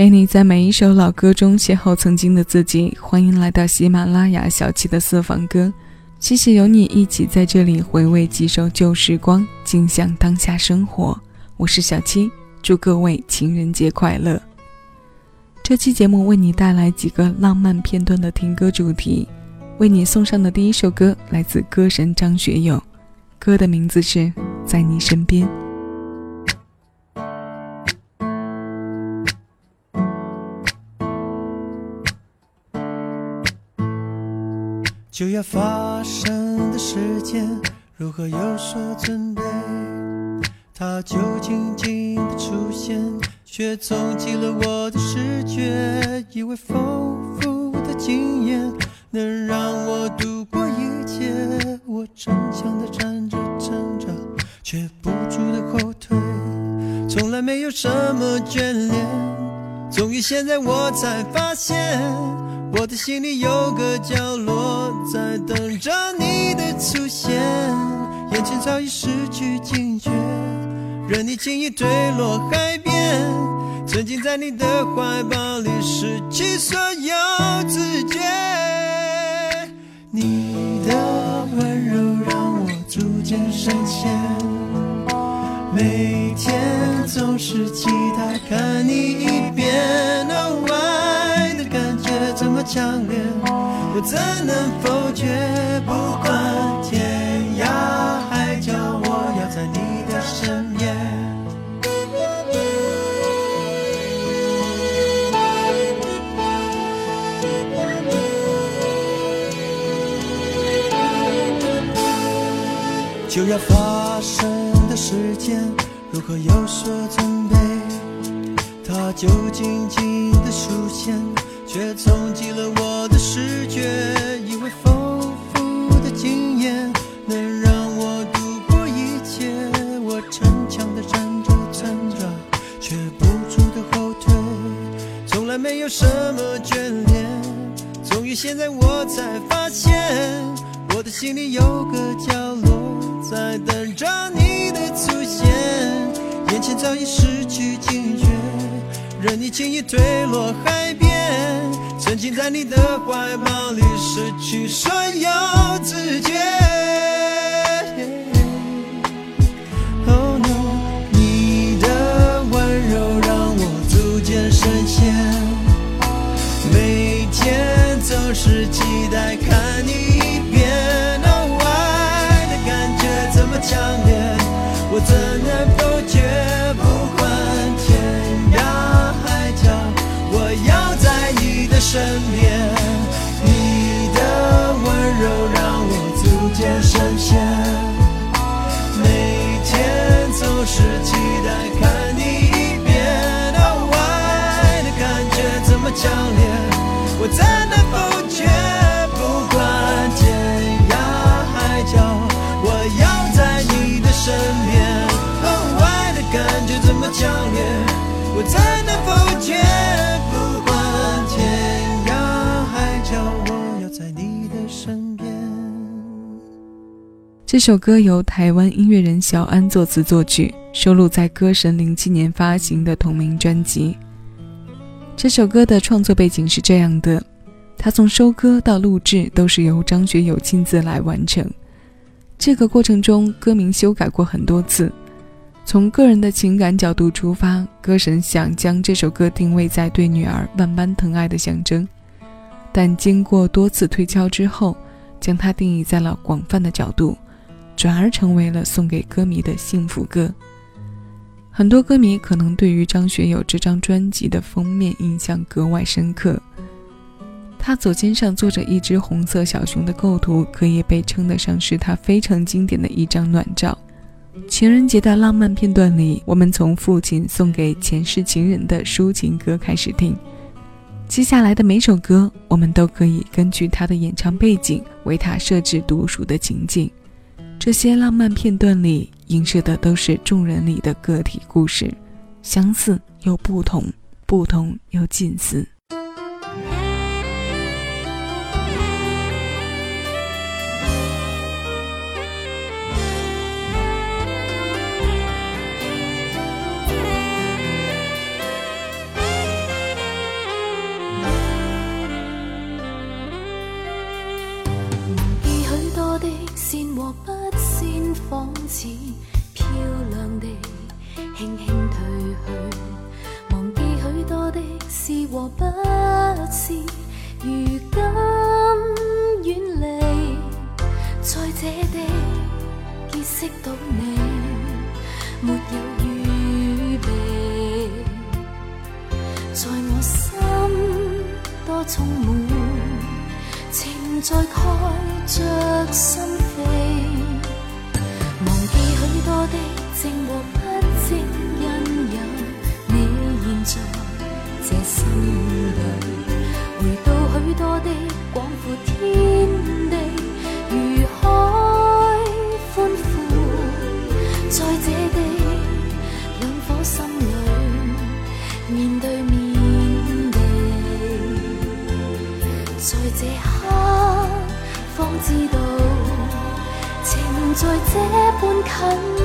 陪你在每一首老歌中邂逅曾经的自己。欢迎来到喜马拉雅小七的私房歌，谢谢有你一起在这里回味几首旧时光，尽享当下生活。我是小七，祝各位情人节快乐。这期节目为你带来几个浪漫片段的听歌主题，为你送上的第一首歌来自歌神张学友，歌的名字是《在你身边》。就要发生的时间，如何有所准备？它就静静的出现，却冲击了我的视觉。以为丰富的经验能让我度过一切，我逞强的站着挣扎，却不住的后退。从来没有什么眷恋，终于现在我才发现。我的心里有个角落，在等着你的出现。眼前早已失去警觉，任你轻易坠落海边，沉浸在你的怀抱里，失去所有知觉。你的温柔让我逐渐深陷，每天总是期待看你一遍。么强烈，我怎能否决？不管天涯海角，我要在你的身边。就要发生的时间，如何有所准备？它就静静的出现。却冲击了我的视觉，以为丰富的经验能让我度过一切。我逞强的站着站着，却不住的后退。从来没有什么眷恋，终于现在我才发现，我的心里有个角落在等着你的出现。眼前早已失去警觉，任你轻易坠落海边。沉浸在你的怀抱里，失去所有知觉。Oh no，你的温柔让我逐渐深陷，每天总是期待看你身边。你的温柔让我逐渐深陷，每天总是期待看你一遍。哦，爱的感觉这么强烈，我怎能否决？不管天涯海角，我要在你的身边。哦，爱的感觉这么强烈，我怎能否决？不管这首歌由台湾音乐人小安作词作曲，收录在歌神零七年发行的同名专辑。这首歌的创作背景是这样的：他从收歌到录制都是由张学友亲自来完成。这个过程中，歌名修改过很多次。从个人的情感角度出发，歌神想将这首歌定位在对女儿万般疼爱的象征，但经过多次推敲之后，将它定义在了广泛的角度，转而成为了送给歌迷的幸福歌。很多歌迷可能对于张学友这张专辑的封面印象格外深刻，他左肩上坐着一只红色小熊的构图，可以被称得上是他非常经典的一张暖照。情人节的浪漫片段里，我们从父亲送给前世情人的抒情歌开始听。接下来的每首歌，我们都可以根据他的演唱背景为他设置独属的情境。这些浪漫片段里映射的都是众人里的个体故事，相似又不同，不同又近似。在这般近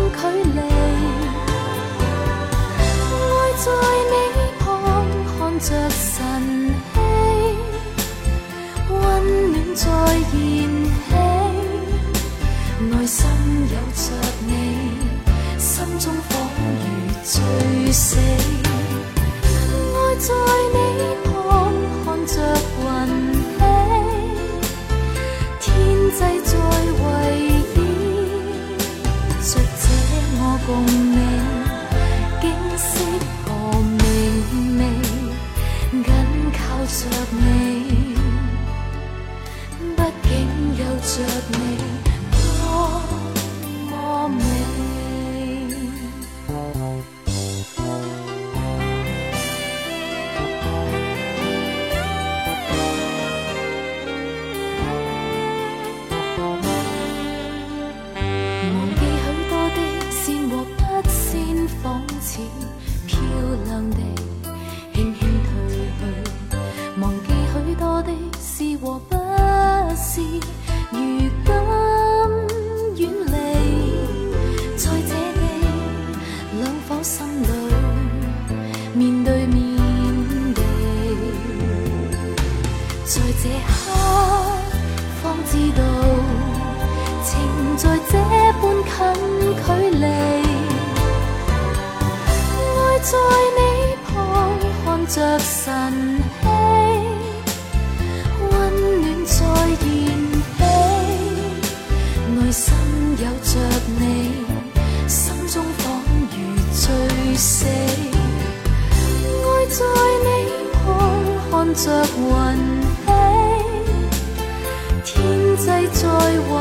着晨曦，温暖在燃起，内心有着你，心中仿如醉死。爱在你旁看着云起，天际在围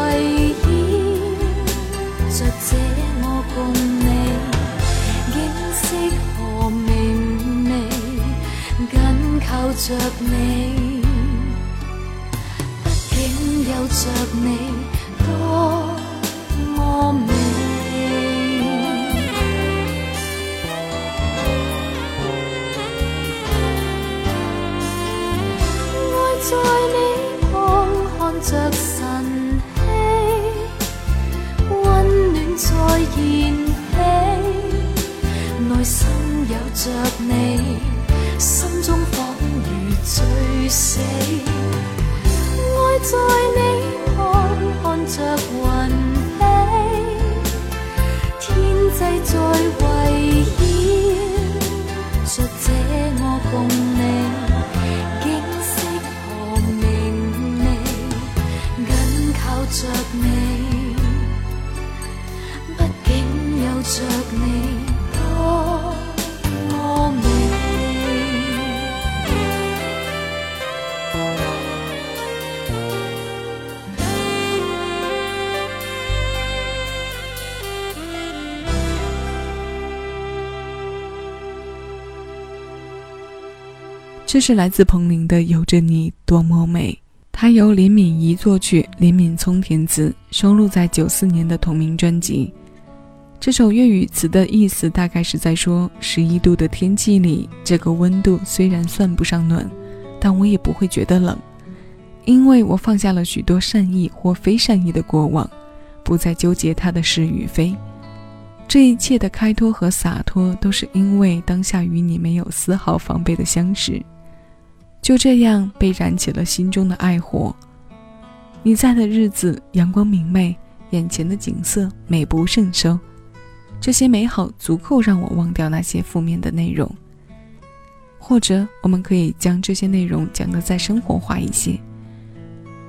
着你，毕竟有着你。在这是来自彭羚的《有着你多么美》，它由林敏怡作曲，林敏聪填词，收录在九四年的同名专辑。这首粤语词的意思大概是在说：十一度的天气里，这个温度虽然算不上暖，但我也不会觉得冷，因为我放下了许多善意或非善意的过往，不再纠结它的是与非。这一切的开脱和洒脱，都是因为当下与你没有丝毫防备的相识。就这样被燃起了心中的爱火。你在的日子阳光明媚，眼前的景色美不胜收，这些美好足够让我忘掉那些负面的内容。或者，我们可以将这些内容讲得再生活化一些，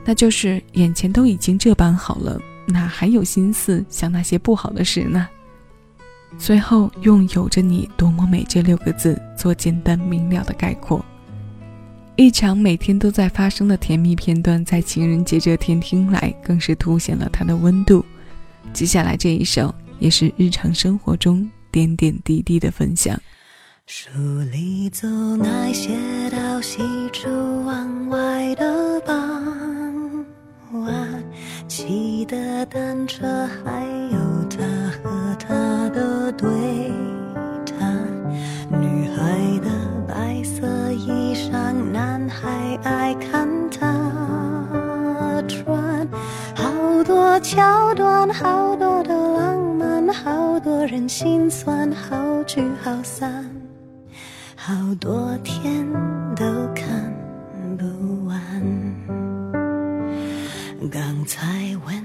那就是眼前都已经这般好了，哪还有心思想那些不好的事呢？最后，用“有着你多么美”这六个字做简单明了的概括。一场每天都在发生的甜蜜片段，在情人节这天听来，更是凸显了它的温度。接下来这一首，也是日常生活中点点滴滴的分享。书里总爱写到喜出望外的傍晚，骑的单车，还桥段，好多的浪漫，好多人心酸，好聚好散。好多天都看不完。刚才问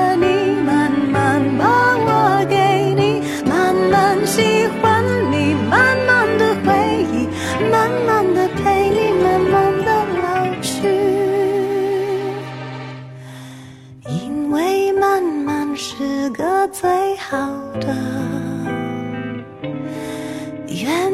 原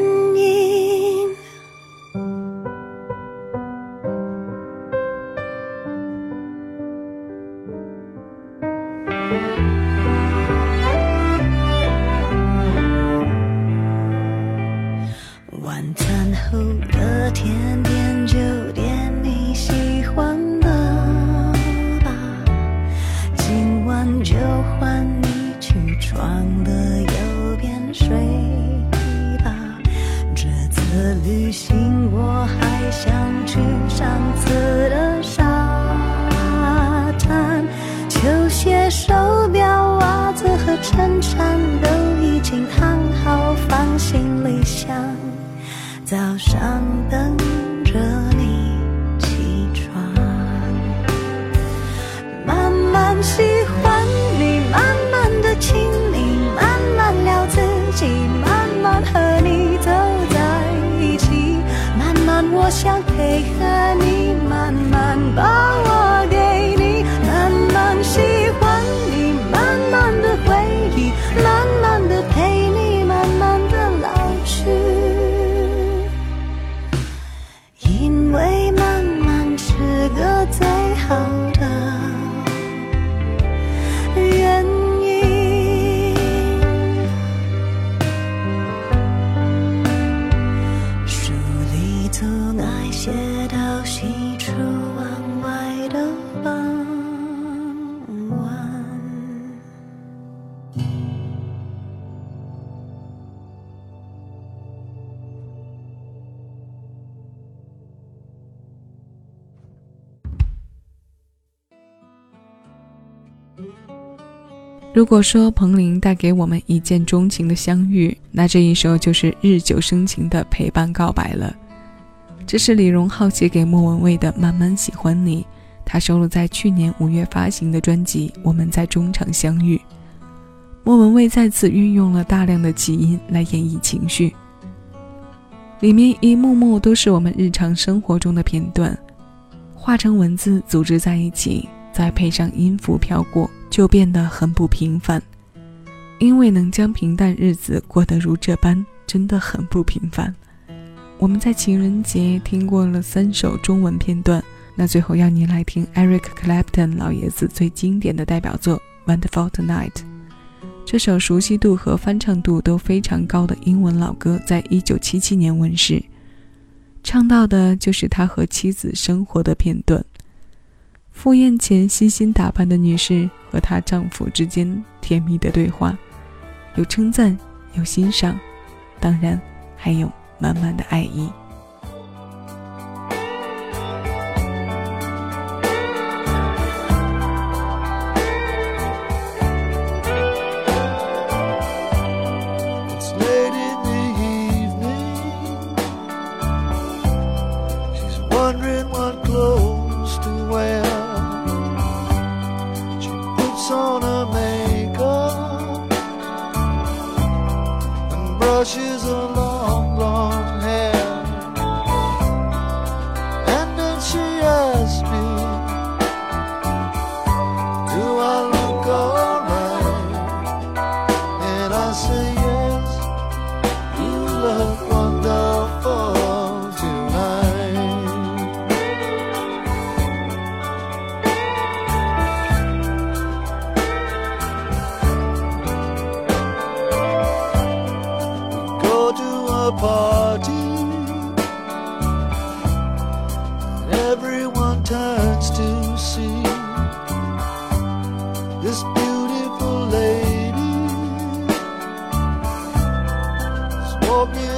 如果说彭羚带给我们一见钟情的相遇，那这一首就是日久生情的陪伴告白了。这是李荣浩写给莫文蔚的《慢慢喜欢你》，他收录在去年五月发行的专辑《我们在中场相遇》。莫文蔚再次运用了大量的起音来演绎情绪，里面一幕幕都是我们日常生活中的片段，化成文字组织在一起。再配上音符飘过，就变得很不平凡。因为能将平淡日子过得如这般，真的很不平凡。我们在情人节听过了三首中文片段，那最后要您来听 Eric Clapton 老爷子最经典的代表作《Wonderful Tonight》。这首熟悉度和翻唱度都非常高的英文老歌，在一九七七年问世，唱到的就是他和妻子生活的片段。赴宴前悉心打扮的女士和她丈夫之间甜蜜的对话，有称赞，有欣赏，当然还有满满的爱意。this beautiful lady smoking.